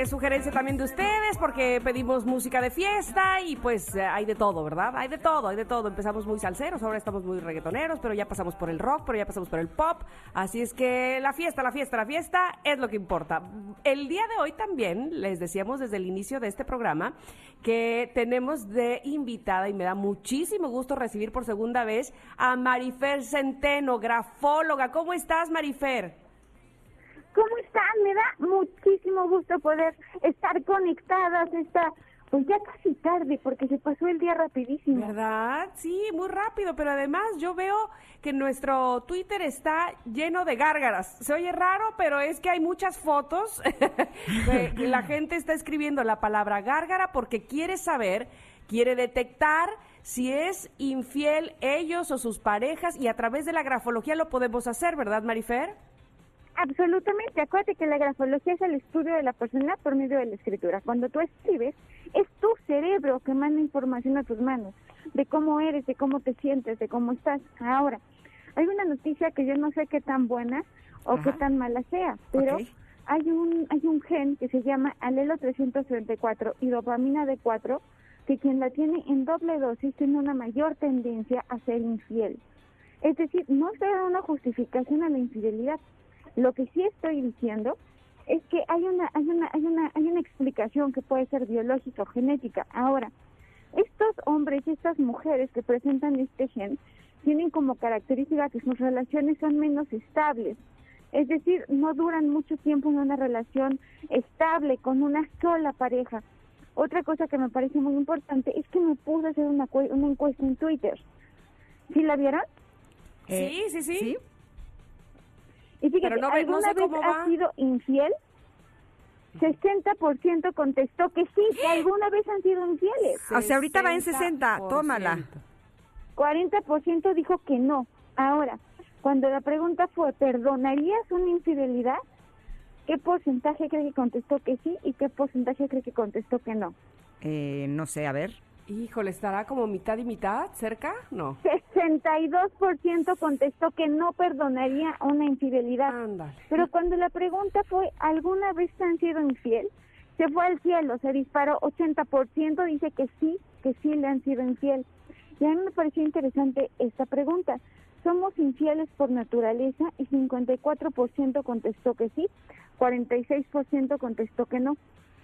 eh, sugerencia también de ustedes, porque pedimos música de fiesta y pues eh, hay de todo, ¿verdad? Hay de todo, hay de todo. Empezamos muy salseros, ahora estamos muy reggaetoneros, pero ya pasamos por el rock, pero ya pasamos por el pop. Así es que la fiesta, la fiesta, la fiesta es lo que importa. El día de hoy también, les decíamos desde el inicio de este programa, que tenemos de invitada y me da muchísimo gusto recibir por segunda vez a Marifer Centeno, grafóloga. ¿Cómo estás, Marifer? ¿Cómo están? Me da muchísimo gusto poder estar conectadas esta, pues ya casi tarde, porque se pasó el día rapidísimo. ¿Verdad? Sí, muy rápido, pero además yo veo que nuestro Twitter está lleno de gárgaras. Se oye raro, pero es que hay muchas fotos. la gente está escribiendo la palabra gárgara porque quiere saber, quiere detectar si es infiel ellos o sus parejas y a través de la grafología lo podemos hacer, ¿verdad, Marifer? Absolutamente. Acuérdate que la grafología es el estudio de la persona por medio de la escritura. Cuando tú escribes, es tu cerebro que manda información a tus manos de cómo eres, de cómo te sientes, de cómo estás. Ahora, hay una noticia que yo no sé qué tan buena o qué tan mala sea, pero hay un hay un gen que se llama alelo 334 y dopamina D4 que quien la tiene en doble dosis tiene una mayor tendencia a ser infiel. Es decir, no estoy dando una justificación a la infidelidad. Lo que sí estoy diciendo es que hay una hay una hay una hay una explicación que puede ser biológica o genética. Ahora, estos hombres y estas mujeres que presentan este gen tienen como característica que sus relaciones son menos estables. Es decir, no duran mucho tiempo en una relación estable con una sola pareja. Otra cosa que me parece muy importante es que me pude hacer una, una encuesta en Twitter. ¿Sí la vieron? sí, sí, sí. Y fíjate, Pero no ¿alguna sé vez cómo va. has sido infiel? 60% contestó que sí, que alguna vez han sido infieles. O sea, ahorita va en 60, 60%. tómala. 40% dijo que no. Ahora, cuando la pregunta fue, ¿perdonarías una infidelidad? ¿Qué porcentaje cree que contestó que sí y qué porcentaje cree que contestó que no? Eh, no sé, a ver. Híjole, ¿estará como mitad y mitad? ¿Cerca? No. 62% contestó que no perdonaría una infidelidad. Ándale. Pero cuando la pregunta fue, ¿alguna vez te han sido infiel? Se fue al cielo, se disparó 80%, dice que sí, que sí le han sido infiel. Y a mí me pareció interesante esta pregunta. ¿Somos infieles por naturaleza? Y 54% contestó que sí, 46% contestó que no.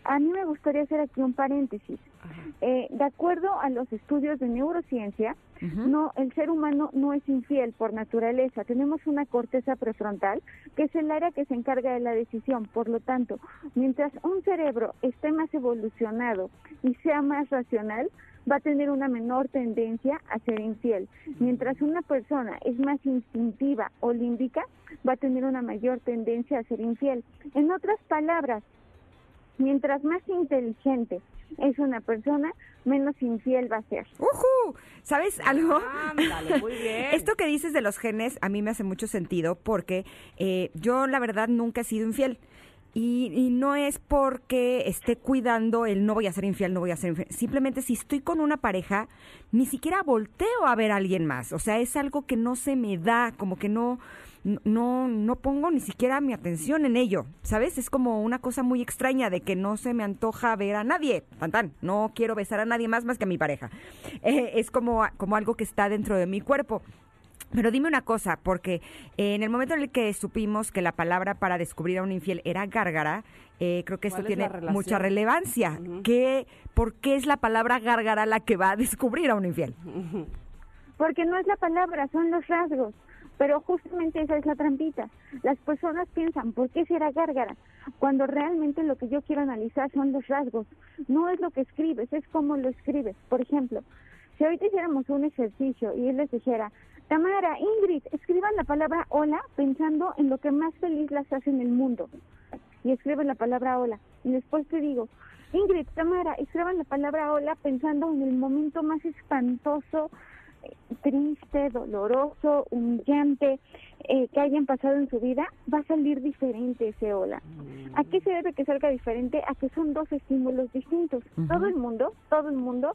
A mí me gustaría hacer aquí un paréntesis. Eh, de acuerdo a los estudios de neurociencia, no, el ser humano no es infiel por naturaleza. Tenemos una corteza prefrontal que es el área que se encarga de la decisión. Por lo tanto, mientras un cerebro esté más evolucionado y sea más racional, va a tener una menor tendencia a ser infiel. Mientras una persona es más instintiva o límbica, va a tener una mayor tendencia a ser infiel. En otras palabras, mientras más inteligente es una persona, menos infiel va a ser. ¡Ujú! ¿Sabes algo? Ándale, muy bien. Esto que dices de los genes a mí me hace mucho sentido porque eh, yo la verdad nunca he sido infiel. Y, y no es porque esté cuidando el no voy a ser infiel, no voy a ser infiel. Simplemente si estoy con una pareja, ni siquiera volteo a ver a alguien más. O sea, es algo que no se me da, como que no, no, no pongo ni siquiera mi atención en ello. ¿Sabes? Es como una cosa muy extraña de que no se me antoja ver a nadie. Tan, tan. No quiero besar a nadie más más que a mi pareja. Eh, es como, como algo que está dentro de mi cuerpo. Pero dime una cosa, porque eh, en el momento en el que supimos que la palabra para descubrir a un infiel era gárgara, eh, creo que esto ¿Cuál es tiene mucha relevancia. Ujú. ¿Qué- ¿Por qué es la palabra gárgara la que va a descubrir a un infiel? Porque no es la palabra, son los rasgos. Pero justamente esa es la trampita. Las personas piensan, ¿por qué será gárgara? Cuando realmente lo que yo quiero analizar son los rasgos. No es lo que escribes, es cómo lo escribes. Por ejemplo, si ahorita hiciéramos un ejercicio y él les dijera, Tamara, Ingrid, escriban la palabra hola pensando en lo que más feliz las hace en el mundo. Y escriben la palabra hola. Y después te digo, Ingrid, Tamara, escriban la palabra hola pensando en el momento más espantoso, triste, doloroso, humillante eh, que hayan pasado en su vida, va a salir diferente ese hola. ¿A qué se debe que salga diferente? A que son dos estímulos distintos. Todo el mundo, todo el mundo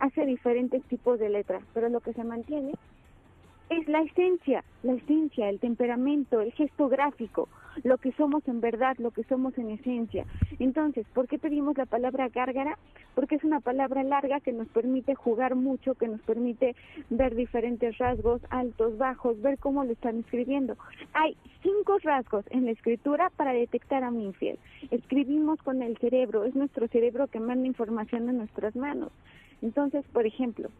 hace diferentes tipos de letras, pero lo que se mantiene es la esencia, la esencia, el temperamento, el gesto gráfico, lo que somos en verdad, lo que somos en esencia. Entonces, ¿por qué pedimos la palabra gárgara? Porque es una palabra larga que nos permite jugar mucho, que nos permite ver diferentes rasgos, altos, bajos, ver cómo lo están escribiendo. Hay cinco rasgos en la escritura para detectar a un infiel. Escribimos con el cerebro, es nuestro cerebro que manda información a nuestras manos. Entonces, por ejemplo,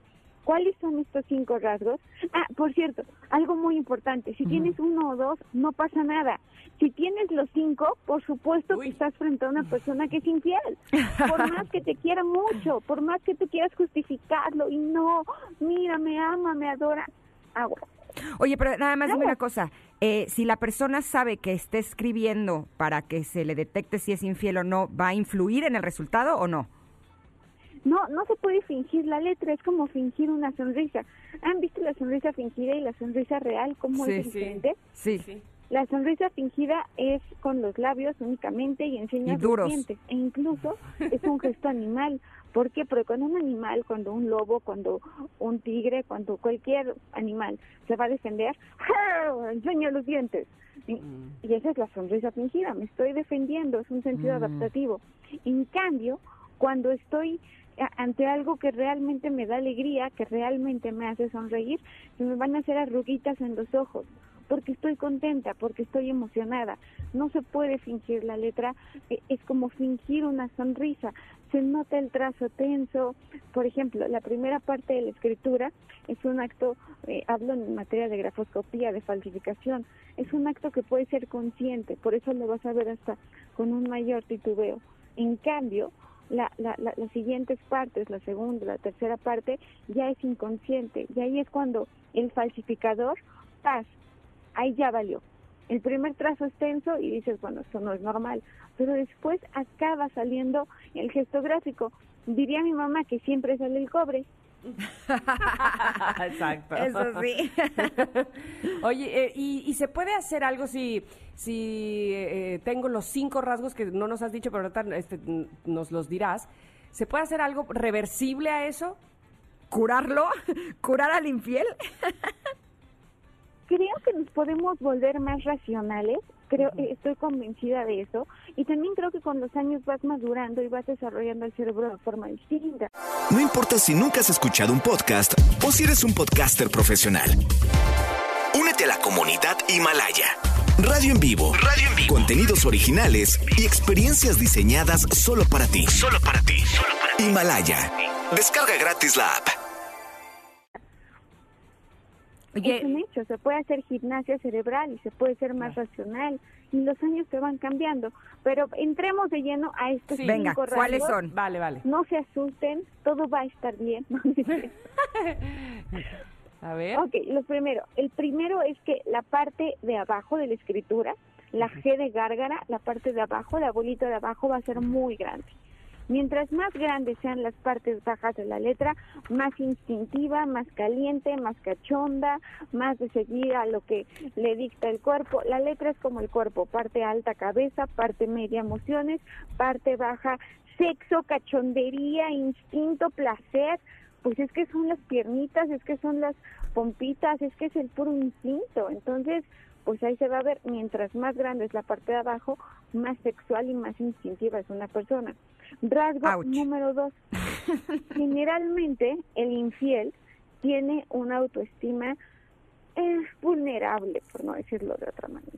¿Cuáles son estos cinco rasgos? Ah, por cierto, algo muy importante, si tienes uno o dos, no pasa nada. Si tienes los cinco, por supuesto que estás frente a una persona que es infiel. Por más que te quiera mucho, por más que tú quieras justificarlo y no, mira, me ama, me adora, agua. Oye, pero nada más dime una cosa. Eh, si la persona sabe que está escribiendo para que se le detecte si es infiel o no, ¿va a influir en el resultado o no? No, no se puede fingir la letra, es como fingir una sonrisa. ¿Han visto la sonrisa fingida y la sonrisa real? ¿Cómo Sí, es sí. diferente? Sí. La sonrisa fingida es con los labios únicamente y enseña Y duros. los dientes. E incluso es un gesto animal. ¿Por qué? Porque cuando un animal, cuando un lobo, cuando un tigre, cuando cualquier animal se va a defender, ¡ja! enseña los dientes. Y, y esa es la sonrisa fingida. Me estoy defendiendo, es un sentido Mm. adaptativo. En cambio, cuando estoy ante algo que realmente me da alegría, que realmente me hace sonreír, se me van a hacer arruguitas en los ojos, porque estoy contenta, porque estoy emocionada. No se puede fingir la letra, eh, es como fingir una sonrisa. Se nota el trazo tenso. Por ejemplo, la primera parte de la escritura es un acto, eh, hablo en materia de grafoscopía, de falsificación, es un acto que puede ser consciente, por eso lo vas a ver hasta con un mayor titubeo. En cambio, la, la, la- las siguientes partes, la segunda, la tercera parte, ya es inconsciente. Y ahí es cuando el falsificador, paz, ahí ya valió. El primer trazo es tenso y dices, bueno, esto no es normal. Pero después acaba saliendo el gesto gráfico. Diría mi mamá que siempre sale el cobre. Exacto. Eso sí. Oye, eh, ¿y, y se puede hacer algo si, si eh, tengo los cinco rasgos que no nos has dicho, pero ahorita este, nos los dirás? ¿Se puede hacer algo reversible a eso? ¿Curarlo? ¿Curar al infiel? Creo que nos podemos volver más racionales. Creo, estoy convencida de eso. Y también creo que con los años vas madurando y vas desarrollando el cerebro de forma distinta. No importa si nunca has escuchado un podcast o si eres un podcaster profesional. Únete a la comunidad Himalaya. Radio en vivo. Radio en vivo. Contenidos originales y experiencias diseñadas solo para ti. Solo para ti. Himalaya. Descarga gratis la app. Oye, Es un hecho, se puede hacer gimnasia cerebral y se puede ser más racional y los años te van cambiando. Pero entremos de lleno a estos Sí. venga, cinco ¿cuáles rasgos. son? Vale, vale. No se asusten, todo va a estar bien. A ver. ok, lo primero. El primero es que la parte de abajo de la escritura, la G de gárgara, la parte de abajo, la bolita de abajo va a ser muy grande. Mientras más grandes sean las partes bajas de la letra, más instintiva, más caliente, más cachonda, más de seguir a lo que le dicta el cuerpo. La letra es como el cuerpo, parte alta cabeza, parte media emociones, parte baja sexo, cachondería, instinto, placer. Pues es que son las piernitas, es que son las pompitas, es que es el puro instinto. Entonces, pues ahí se va a ver, mientras más grande es la parte de abajo, más sexual y más instintiva es una persona. Rasgo Ouch. número dos. Generalmente el infiel tiene una autoestima eh, vulnerable, por no decirlo de otra manera.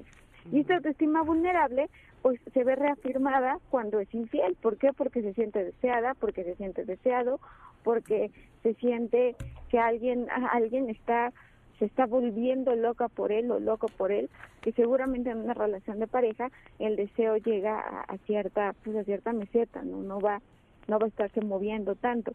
Y esta autoestima vulnerable pues se ve reafirmada cuando es infiel. ¿Por qué? Porque se siente deseada, porque se siente deseado, porque se siente que alguien alguien está se está volviendo loca por él o loco por él, que seguramente en una relación de pareja el deseo llega a, cierta pues a cierta meseta, no no va no va a estarse moviendo tanto.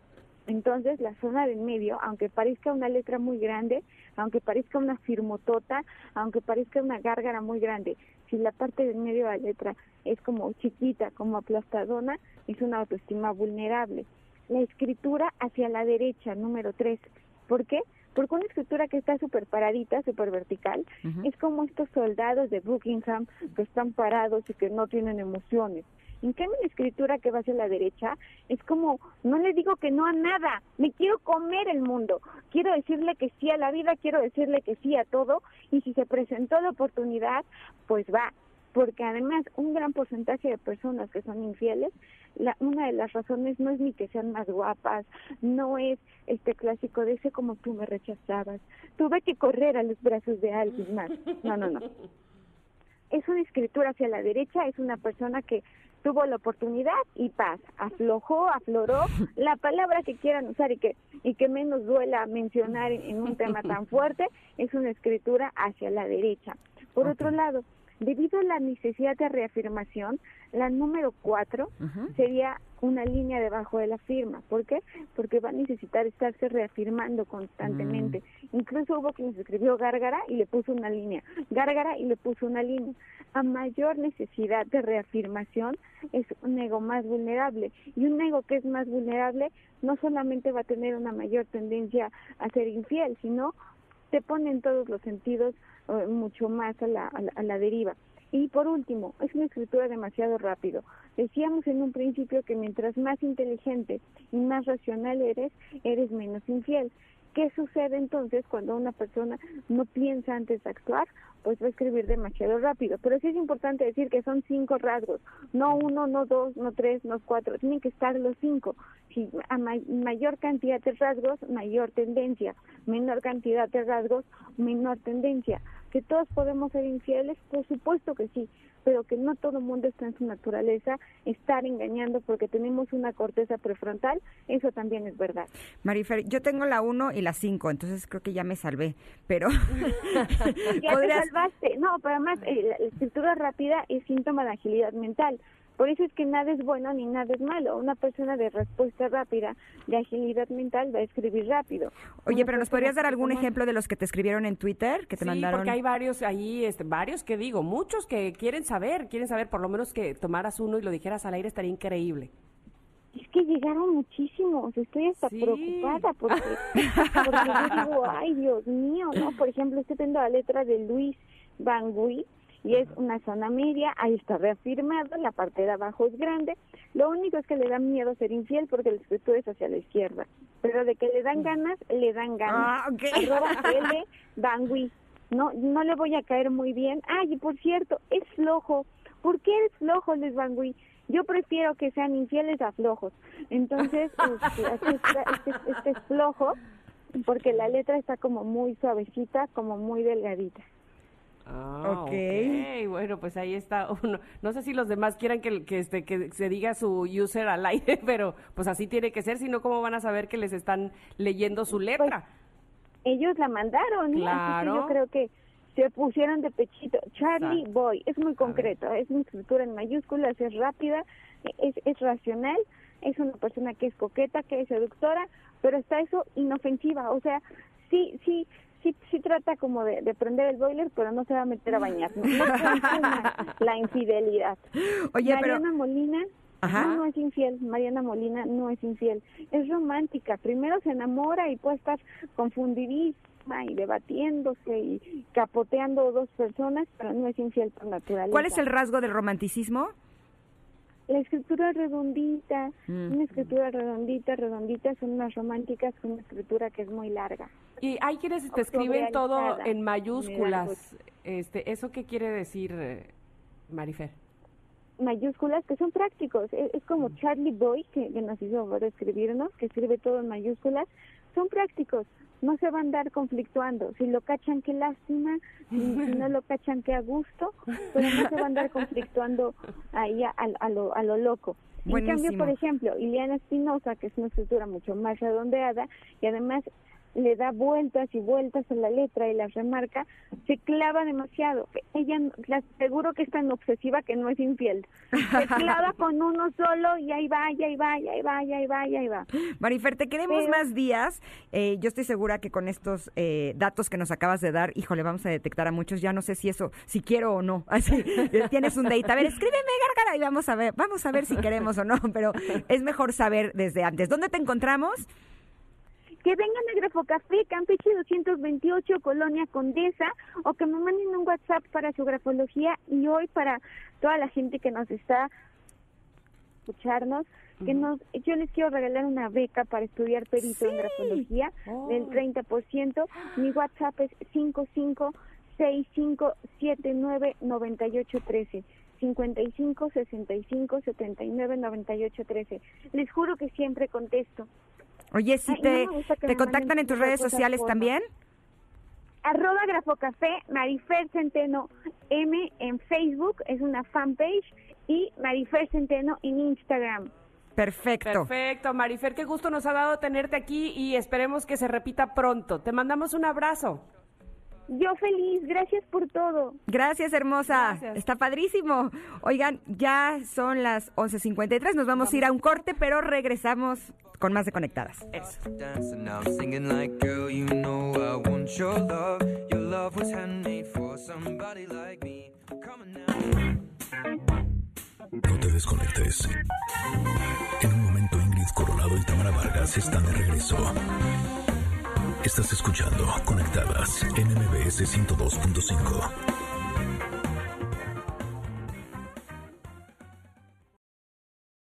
Entonces, la zona del medio, aunque parezca una letra muy grande, aunque parezca una firmotota, aunque parezca una gárgara muy grande, si la parte del medio de la letra es como chiquita, como aplastadona, es una autoestima vulnerable. La escritura hacia la derecha, número tres. ¿Por qué? Porque una escritura que está súper paradita, súper vertical, es como estos soldados de Buckingham que están parados y que no tienen emociones. En cambio, la escritura que va hacia la derecha es como, no le digo que no a nada, me quiero comer el mundo, quiero decirle que sí a la vida, quiero decirle que sí a todo, y si se presentó la oportunidad, pues va, porque además un gran porcentaje de personas que son infieles, la, una de las razones no es ni que sean más guapas, no es este clásico de ese como tú me rechazabas, tuve que correr a los brazos de alguien más, no, no, no. Es una escritura hacia la derecha, es una persona que tuvo la oportunidad y paz, aflojó, afloró, la palabra que quieran usar y que, y que menos duela mencionar en, en un tema tan fuerte, es una escritura hacia la derecha. Por otro lado, Debido a la necesidad de reafirmación, la número cuatro sería una línea debajo de la firma. ¿Por qué? Porque va a necesitar estarse reafirmando constantemente. Incluso hubo quien escribió gárgara y le puso una línea, gárgara y le puso una línea. A mayor necesidad de reafirmación es un ego más vulnerable. Y un ego que es más vulnerable no solamente va a tener una mayor tendencia a ser infiel, sino te pone en todos los sentidos eh, mucho más a la, a la, a la deriva. Y por último, es una escritura demasiado rápido. Decíamos en un principio que mientras más inteligente y más racional eres, eres menos infiel. ¿Qué sucede entonces cuando una persona no piensa antes de actuar? Pues va a escribir demasiado rápido. Pero sí es importante decir que son cinco rasgos, no uno, no dos, no tres, no cuatro, tienen que estar los cinco. Si a ma mayor cantidad de rasgos, mayor tendencia, menor cantidad de rasgos, menor tendencia. ¿Que todos podemos ser infieles? Por supuesto que sí, pero que no todo el mundo está en su naturaleza estar engañando porque tenemos una corteza prefrontal, eso también es verdad. Marifer, yo tengo la 1 y la 5, entonces creo que ya me salvé, pero... ya ¿podrías... te salvaste. No, pero además eh, la escritura rápida es síntoma de agilidad mental. Por eso es que nada es bueno ni nada es malo. Una persona de respuesta rápida, de agilidad mental, va a escribir rápido. Oye, Una pero ¿nos podrías dar algún ejemplo de los que te escribieron en Twitter, que te sí, mandaron? porque hay varios ahí, este, varios que digo, muchos que quieren saber, quieren saber, por lo menos que tomaras uno y lo dijeras al aire estaría increíble. Es que llegaron muchísimos, estoy hasta sí. preocupada porque, porque yo digo, ay Dios mío, ¿no? Por ejemplo, estoy viendo la letra de Luis Van Gogh, y es una zona media, ahí está reafirmado, la parte de abajo es grande, lo único es que le da miedo ser infiel porque el escritura es hacia la izquierda, pero de que le dan ganas, le dan ganas. Ah, okay. L, Bangui. No, no le voy a caer muy bien. Ay, y por cierto, es flojo. ¿Por qué es flojo, Les Bangui? Yo prefiero que sean infieles a flojos. Entonces, este, este, este, este es flojo porque la letra está como muy suavecita, como muy delgadita. Ah, okay. ok. Bueno, pues ahí está uno. No sé si los demás quieran que, que, este, que se diga su user al aire, pero pues así tiene que ser, si no, ¿cómo van a saber que les están leyendo su letra? Pues, ellos la mandaron, claro. yo creo que se pusieron de pechito. Charlie Exacto. Boy, es muy concreto, es una escritura en mayúsculas, es rápida, es, es racional, es una persona que es coqueta, que es seductora, pero está eso inofensiva, o sea, sí, sí, sí, sí trata como de, de, prender el boiler, pero no se va a meter a bañar. No, no la infidelidad. Oye, Mariana pero... Molina no, no es infiel. Mariana Molina no es infiel. Es romántica. Primero se enamora y puede estar confundidísima y debatiéndose y capoteando dos personas, pero no es infiel por naturaleza. ¿Cuál es el rasgo del romanticismo? La escritura redondita, mm. una escritura redondita, redondita, son unas románticas con una escritura que es muy larga. Y hay quienes te escriben todo en mayúsculas. Este, ¿Eso qué quiere decir, Marifer? Mayúsculas que son prácticos. Es, es como mm. Charlie Boy, que, que nos hizo de escribirnos, que escribe todo en mayúsculas. Son prácticos no se va a andar conflictuando. Si lo cachan, qué lástima. Si, no lo cachan, qué a gusto. Pero no se va a andar conflictuando ahí a, a, a lo, a lo loco. Buenísimo. En cambio, por ejemplo, Ileana Espinosa, que es una escritura mucho más redondeada y además le da vueltas y vueltas a la letra y las remarca, se clava demasiado. Ella, la aseguro que es tan obsesiva que no es infiel. Se clava con uno solo y ahí va, y ahí va, y ahí va, y ahí va, y ahí va. Marifer, te queremos Pero- más días. Eh, yo estoy segura que con estos eh, datos que nos acabas de dar, híjole, vamos a detectar a muchos. Ya no sé si eso, si quiero o no. Así, eh, tienes un date. A ver, escríbeme, Gárgara, y vamos a ver, vamos a ver si queremos o no. Pero es mejor saber desde antes. ¿Dónde te encontramos? Que vengan a Grafocafé, Campeche 228, Colonia Condesa, o que me manden un WhatsApp para su grafología y hoy para toda la gente que nos está escucharnos, que nos, yo les quiero regalar una beca para estudiar perito en grafología Oh. del 30%. Mi WhatsApp es 5565799813. 55 65 79 98 13. Les juro que siempre contesto. Oye, si Ay, te, te contactan en tus redes sociales forma. también. Arroba Grafocafé, Marifer Centeno M en Facebook, es una fanpage, y Marifer Centeno en Instagram. Perfecto. Perfecto, Marifer, qué gusto nos ha dado tenerte aquí y esperemos que se repita pronto. Te mandamos un abrazo. Yo feliz, gracias por todo. Gracias, hermosa. Gracias. Está padrísimo. Oigan, ya son las 11.53. Nos vamos a ir a un corte, pero regresamos con más de Conectadas. Eso. dancing now, singing like, girl, you know I want your love. Your love was handmade for somebody like me. Come on now. No te desconectes. En un momento Ingrid Coronado y Tamara Vargas están de regreso. Estás escuchando Conectadas en MBS 102.5.